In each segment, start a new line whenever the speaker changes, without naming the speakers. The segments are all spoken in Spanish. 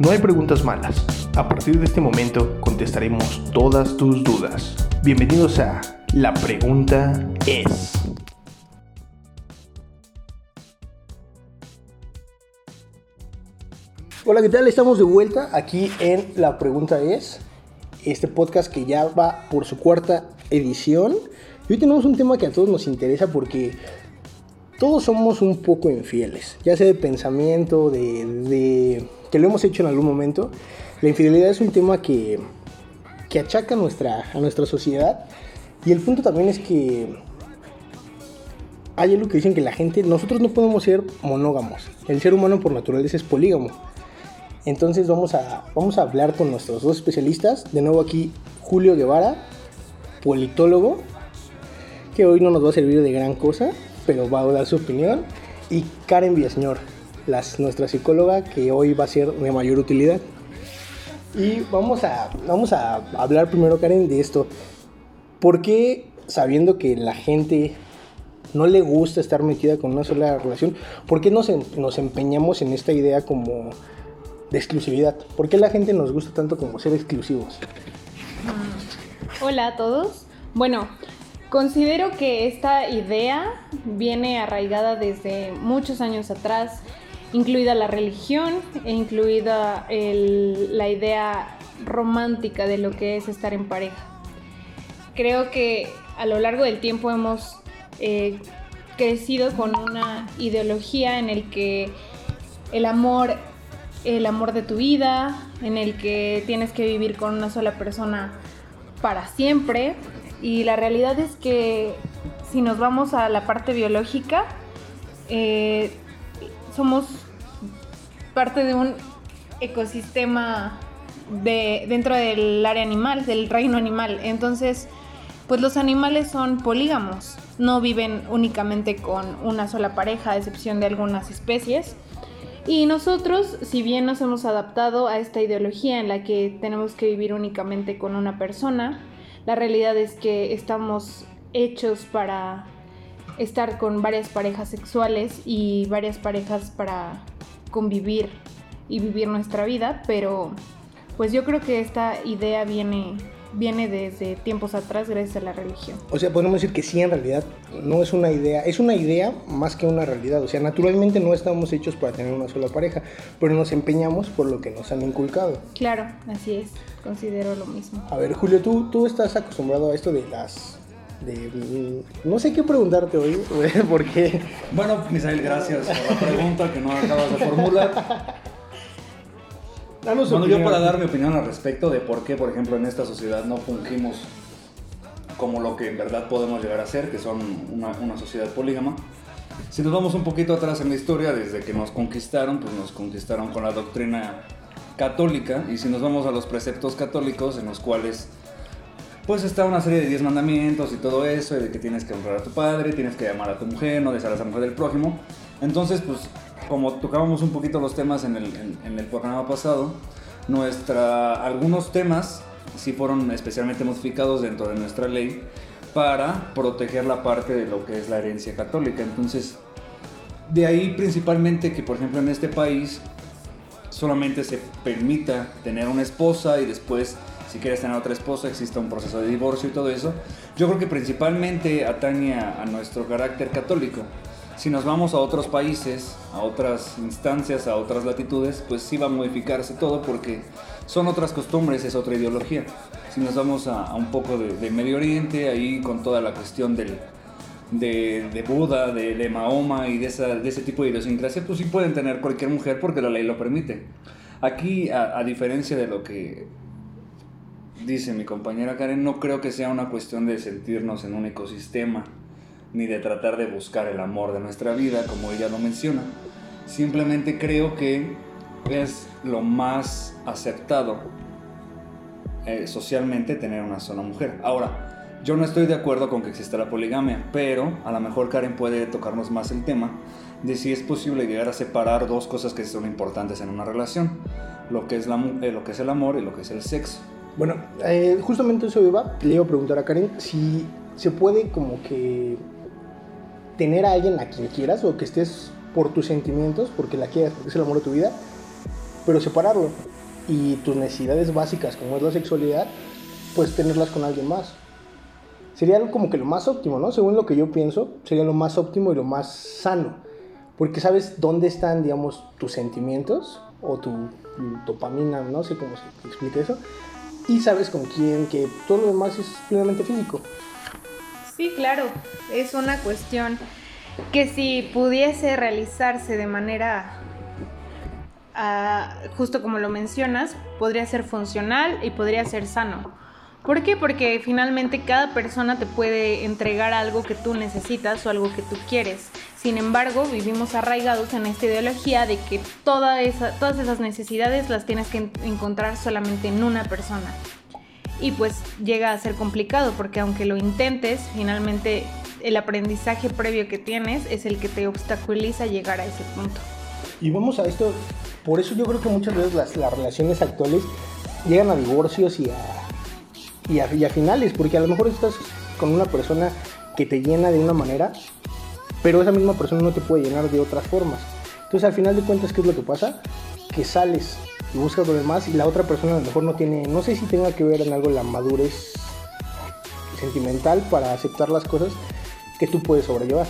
No hay preguntas malas. A partir de este momento contestaremos todas tus dudas. Bienvenidos a La pregunta es.
Hola, ¿qué tal? Estamos de vuelta aquí en La pregunta es. Este podcast que ya va por su cuarta edición. Y hoy tenemos un tema que a todos nos interesa porque todos somos un poco infieles, ya sea de pensamiento, de, que lo hemos hecho en algún momento. La infidelidad es un tema que, que achaca a nuestra, a nuestra sociedad y el punto también es que hay algo que dicen que la gente, nosotros no podemos ser monógamos, el ser humano por naturaleza es polígamo. Entonces vamos a, vamos a hablar con nuestros dos especialistas, de nuevo aquí Julio Guevara, politólogo, que hoy no nos va a servir de gran cosa, pero va a dar su opinión. Y Karen Villaseñor, nuestra psicóloga, que hoy va a ser de mayor utilidad. Y vamos a, vamos a hablar primero, Karen, de esto. ¿Por qué, sabiendo que la gente no le gusta estar metida con una sola relación, por qué nos, nos empeñamos en esta idea como de exclusividad? ¿Por qué la gente nos gusta tanto como ser exclusivos?
Hola a todos. Bueno, Considero que esta idea viene arraigada desde muchos años atrás, incluida la religión e incluida la idea romántica de lo que es estar en pareja. Creo que a lo largo del tiempo hemos eh, crecido con una ideología en el que el amor, el amor de tu vida, en el que tienes que vivir con una sola persona para siempre, y la realidad es que si nos vamos a la parte biológica, eh, somos parte de un ecosistema de, dentro del área animal, del reino animal. Entonces, pues los animales son polígamos, no viven únicamente con una sola pareja, a excepción de algunas especies. Y nosotros, si bien nos hemos adaptado a esta ideología en la que tenemos que vivir únicamente con una persona, la realidad es que estamos hechos para estar con varias parejas sexuales y varias parejas para convivir y vivir nuestra vida, pero pues yo creo que esta idea viene viene desde tiempos atrás gracias a la religión.
O sea, podemos decir que sí, en realidad no es una idea, es una idea más que una realidad. O sea, naturalmente no estamos hechos para tener una sola pareja, pero nos empeñamos por lo que nos han inculcado.
Claro, así es, considero lo mismo.
A ver, Julio, tú, tú estás acostumbrado a esto de las de, no sé qué preguntarte hoy, porque...
Bueno, Misael, gracias por la pregunta que no acabas de formular. bueno, yo para dar mi opinión al respecto de por qué, por ejemplo, en esta sociedad no fungimos como lo que en verdad podemos llegar a ser, que son una, una sociedad polígama. Si nos vamos un poquito atrás en la historia, desde que nos conquistaron, pues nos conquistaron con la doctrina católica, y si nos vamos a los preceptos católicos, en los cuales pues está una serie de 10 mandamientos y todo eso, de que tienes que honrar a tu padre, tienes que amar a tu mujer, no desear a esa mujer del prójimo. Entonces, pues como tocábamos un poquito los temas en el, en, el programa pasado, nuestra, algunos temas sí fueron especialmente modificados dentro de nuestra ley para proteger la parte de lo que es la herencia católica. Entonces, de ahí principalmente que, por ejemplo, en este país solamente se permita tener una esposa y después, si quieres tener otra esposa, exista un proceso de divorcio y todo eso. Yo creo que principalmente atañe a nuestro carácter católico. Si nos vamos a otros países, a otras instancias, a otras latitudes, pues sí va a modificarse todo porque son otras costumbres, es otra ideología. Si nos vamos a, un poco de, Medio Oriente, ahí con toda la cuestión del, de, Buda, de, Mahoma y de, ese tipo de idiosincrasia, pues sí pueden tener cualquier mujer porque la ley lo permite. Aquí, a diferencia de lo que dice mi compañera Karen, no creo que sea una cuestión de sentirnos en un ecosistema ni de tratar de buscar el amor de nuestra vida, como ella lo menciona. Simplemente creo que es lo más aceptado eh, socialmente tener una sola mujer. Ahora, yo no estoy de acuerdo con que exista la poligamia, pero a lo mejor Karen puede tocarnos más el tema de si es posible llegar a separar dos cosas que son importantes en una relación, lo que es, la, eh, lo que es el amor y lo que es el sexo.
Bueno, eh, justamente eso iba, le iba a preguntar a Karen si se puede como que tener a alguien a quien quieras o que estés por tus sentimientos, porque la quieras, porque es el amor de tu vida, pero separarlo. Y tus necesidades básicas, como es la sexualidad, pues tenerlas con alguien más. Sería como que lo más óptimo, ¿no? Según lo que yo pienso, sería lo más óptimo y lo más sano. Porque sabes dónde están, digamos, tus sentimientos o tu, dopamina, no sé cómo se explica eso. Y sabes con quién, que todo lo demás es plenamente físico.
Sí, claro, es una cuestión que si pudiese realizarse de manera, ah, justo como lo mencionas, podría ser funcional y podría ser sano. ¿Por qué? Porque finalmente cada persona te puede entregar algo que tú necesitas o algo que tú quieres. Sin embargo, vivimos arraigados en esta ideología de que todas esas necesidades las tienes que encontrar solamente en una persona y pues llega a ser complicado porque aunque lo intentes, finalmente el aprendizaje previo que tienes es el que te obstaculiza llegar a ese punto.
Y vamos a esto, por eso yo creo que muchas veces las, las relaciones actuales llegan a divorcios y a, y a, y a finales, porque a lo mejor estás con una persona que te llena de una manera, pero esa misma persona no te puede llenar de otras formas. Entonces al final de cuentas, ¿qué es lo que pasa? Que sales y buscas lo demás y la otra persona a lo mejor no tiene, no sé si tenga que ver en algo la madurez sentimental para aceptar las cosas que tú puedes sobrellevar.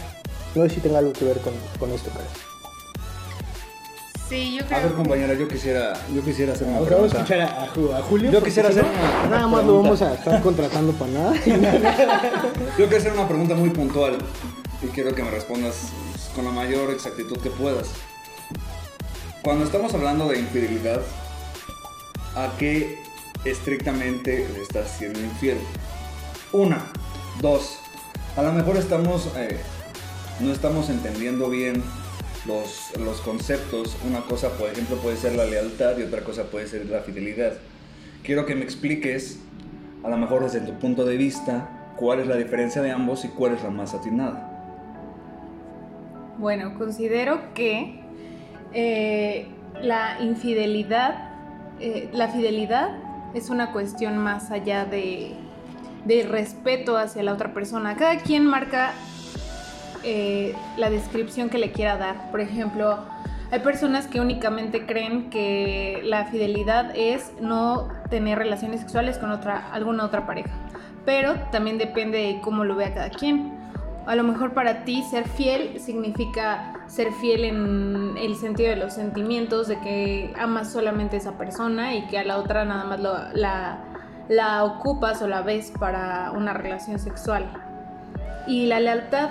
No sé si tenga algo que ver con, con esto, pero...
Sí, yo creo.
A ver, compañera, yo quisiera, yo quisiera hacer una
Vamos a escuchar a, a Julio.
Yo quisiera hacer
Nada más lo vamos a estar contratando para nada.
yo quiero hacer una pregunta muy puntual y quiero que me respondas con la mayor exactitud que puedas. Cuando estamos hablando de infidelidad, ¿a qué estrictamente le estás siendo infiel? Una, dos, a lo mejor estamos, eh, no estamos entendiendo bien los, los conceptos. Una cosa, por ejemplo, puede ser la lealtad y otra cosa puede ser la fidelidad. Quiero que me expliques, a lo mejor desde tu punto de vista, cuál es la diferencia de ambos y cuál es la más atinada.
Bueno, considero que eh, la infidelidad, eh, la fidelidad es una cuestión más allá de, respeto hacia la otra persona. Cada quien marca eh, la descripción que le quiera dar. Por ejemplo, hay personas que únicamente creen que la fidelidad es no tener relaciones sexuales con otra, alguna otra pareja. Pero también depende de cómo lo vea cada quien. A lo mejor para ti ser fiel significa ser fiel en el sentido de los sentimientos, de que amas solamente a esa persona y que a la otra nada más la, la ocupas o la ves para una relación sexual. Y la lealtad,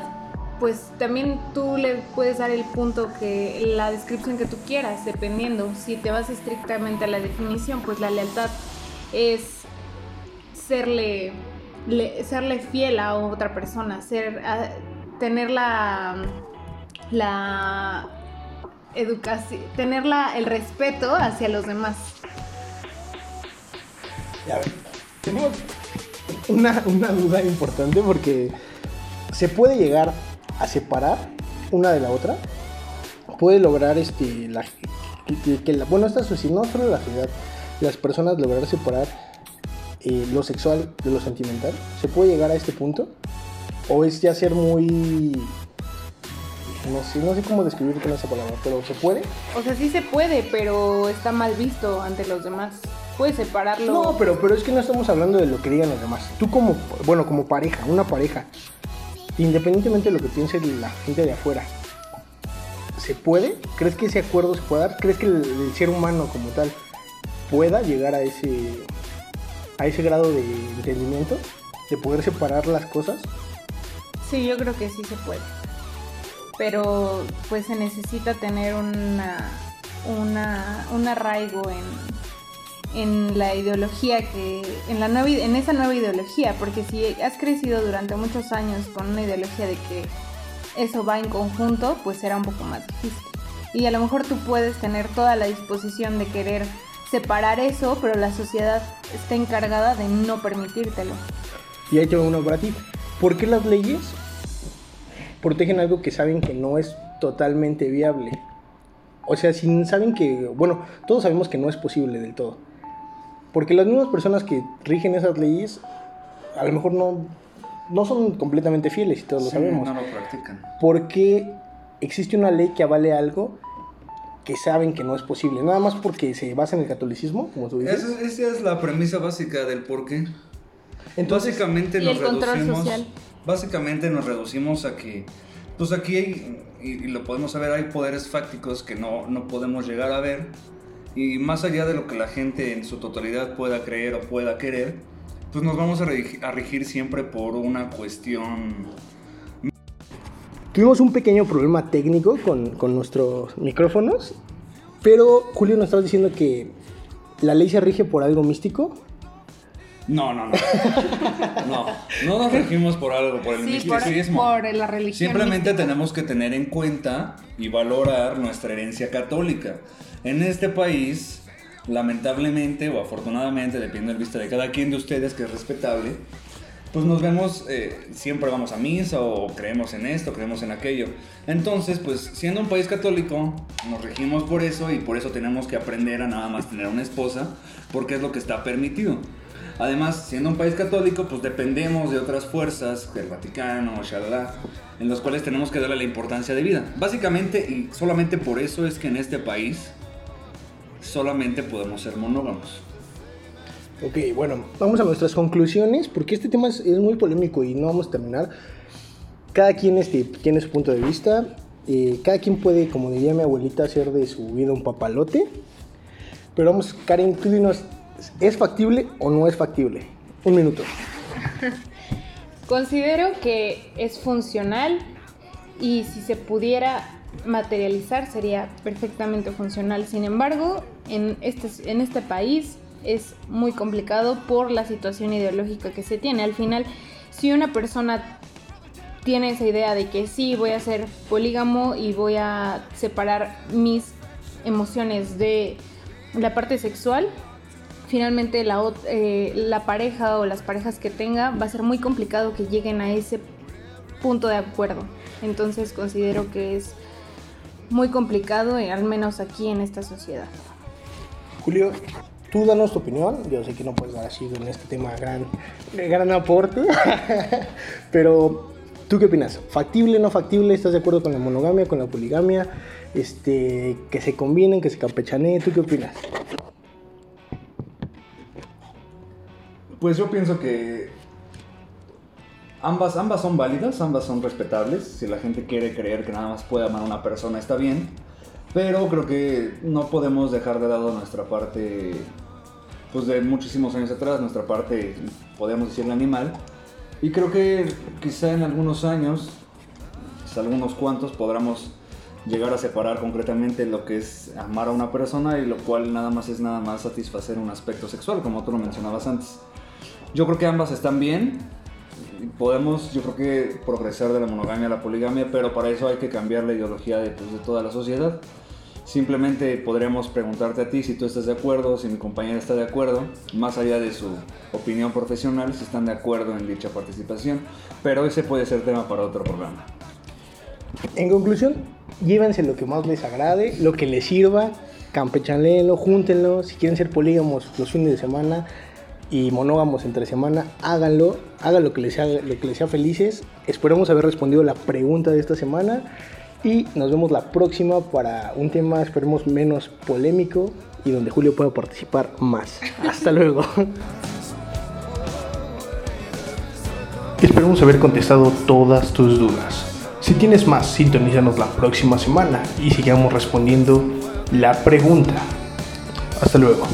pues también tú le puedes dar el punto que la descripción que tú quieras, dependiendo. Si te vas estrictamente a la definición, pues la lealtad es serle serle fiel a otra persona, ser, tener la, la educación, tener el respeto hacia los demás.
tenemos una, una duda importante porque se puede llegar a separar una de la otra. Puede lograr este la, que, la, bueno esta sociedad, no solo la sociedad, las personas lograr separar eh, lo sexual de lo sentimental? ¿Se puede llegar a este punto? ¿O es ya ser muy... No sé, no sé cómo describir con esa palabra, pero ¿se puede?
O sea, sí se puede, pero está mal visto ante los demás. Puedes separarlo.
No, pero, pero es que no estamos hablando de lo que digan los demás. Tú como, bueno, como pareja, una pareja, independientemente de lo que piense la gente de afuera, ¿se puede? ¿Crees que ese acuerdo se puede dar? ¿Crees que el ser humano como tal pueda llegar a ese, a ese grado de entendimiento, de poder separar las cosas?
Sí, yo creo que sí se puede. Pero pues se necesita tener una, una, un arraigo en, en la ideología que en la nueva, en esa nueva ideología porque si has crecido durante muchos años con una ideología de que eso va en conjunto pues será un poco más difícil y a lo mejor tú puedes tener toda la disposición de querer separar eso, pero la sociedad está encargada de no permitírtelo.
Y ahí tengo uno para ti. ¿Por qué las leyes protegen algo que saben que no es totalmente viable? O sea, si saben que, bueno, todos sabemos que no es posible del todo. Porque las mismas personas que rigen esas leyes, a lo mejor no, no son completamente fieles y todos lo sabemos.
No lo practican.
¿Por qué existe una ley que avale algo que saben que no es posible, nada más porque se basa en el catolicismo, como tú dices.
Esa, es la premisa básica del por qué. Entonces, básicamente nos reducimos, básicamente nos reducimos a que, pues aquí hay, y, lo podemos saber, hay poderes fácticos que no, no podemos llegar a ver y más allá de lo que la gente en su totalidad pueda creer o pueda querer, pues nos vamos a regir, siempre por una cuestión...
Tuvimos un pequeño problema técnico con, con nuestros micrófonos, pero Julio nos estaba diciendo que la ley se rige por algo místico.
No, no, no. No, no nos regimos por algo, por el misticismo.
Por, la religión.
Simplemente tenemos que tener en cuenta y valorar nuestra herencia católica. En este país, lamentablemente o afortunadamente, depende del vista de cada quien de ustedes, que es respetable, pues nos vemos, eh, siempre vamos a misa o creemos en esto, creemos en aquello. Entonces, pues siendo un país católico, nos regimos por eso y por eso tenemos que aprender a nada más tener una esposa, porque es lo que está permitido. Además, siendo un país católico, pues dependemos de otras fuerzas, del Vaticano, shalala, en los cuales tenemos que darle la importancia de vida. Básicamente, y solamente por eso es que en este país solamente podemos ser monógamos.
Ok, bueno, vamos a nuestras conclusiones, porque este tema es, muy polémico y no vamos a terminar. Cada quien este, tiene su punto de vista, eh, cada quien puede, como diría mi abuelita, hacer de su vida un papalote. Pero vamos, Karen, tú dinos, ¿es factible o no es factible? Un minuto.
Considero que es funcional y si se pudiera materializar sería perfectamente funcional. Sin embargo, en este, en este país es muy complicado por la situación ideológica que se tiene. Al final, si una persona tiene esa idea de que sí, voy a ser polígamo y voy a separar mis emociones de la parte sexual, finalmente la, eh, la pareja o las parejas que tenga va a ser muy complicado que lleguen a ese punto de acuerdo. Entonces considero que es muy complicado, eh, al menos aquí en esta sociedad.
Julio, tú danos tu opinión. Yo sé que no puedes dar así en este tema gran, gran aporte, pero ¿tú qué opinas? ¿Factible, no factible? ¿Estás de acuerdo con la monogamia, con la poligamia? Este, que se combinen, que se campechaneen, ¿tú qué opinas?
Pues yo pienso que Ambas, ambas son válidas, ambas son respetables. Si la gente quiere creer que nada más puede amar a una persona, está bien. Pero creo que no podemos dejar de lado nuestra parte, pues de muchísimos años atrás, nuestra parte, podemos decirle animal. Y creo que quizá en algunos años, quizá algunos cuantos, podamos llegar a separar concretamente lo que es amar a una persona y lo cual nada más es nada más satisfacer un aspecto sexual, como tú lo mencionabas antes. Yo creo que ambas están bien, podemos, yo creo que, progresar de la monogamia a la poligamia, pero para eso hay que cambiar la ideología de, pues, de toda la sociedad. Simplemente podremos preguntarte a ti si tú estás de acuerdo, si mi compañera está de acuerdo, más allá de su opinión profesional, si están de acuerdo en dicha participación, pero ese puede ser tema para otro programa.
En conclusión, llévense lo que más les agrade, lo que les sirva, campechanelo, júntenlo, si quieren ser polígamos los fines de semana, y monógamos entre semana, háganlo, hagan lo que les sea, lo que les sea felices. Esperamos haber respondido la pregunta de esta semana y nos vemos la próxima para un tema, esperemos, menos polémico y donde Julio pueda participar más. Hasta luego.
Esperemos haber contestado todas tus dudas. Si tienes más, sintonízanos la próxima semana y sigamos respondiendo la pregunta. Hasta luego.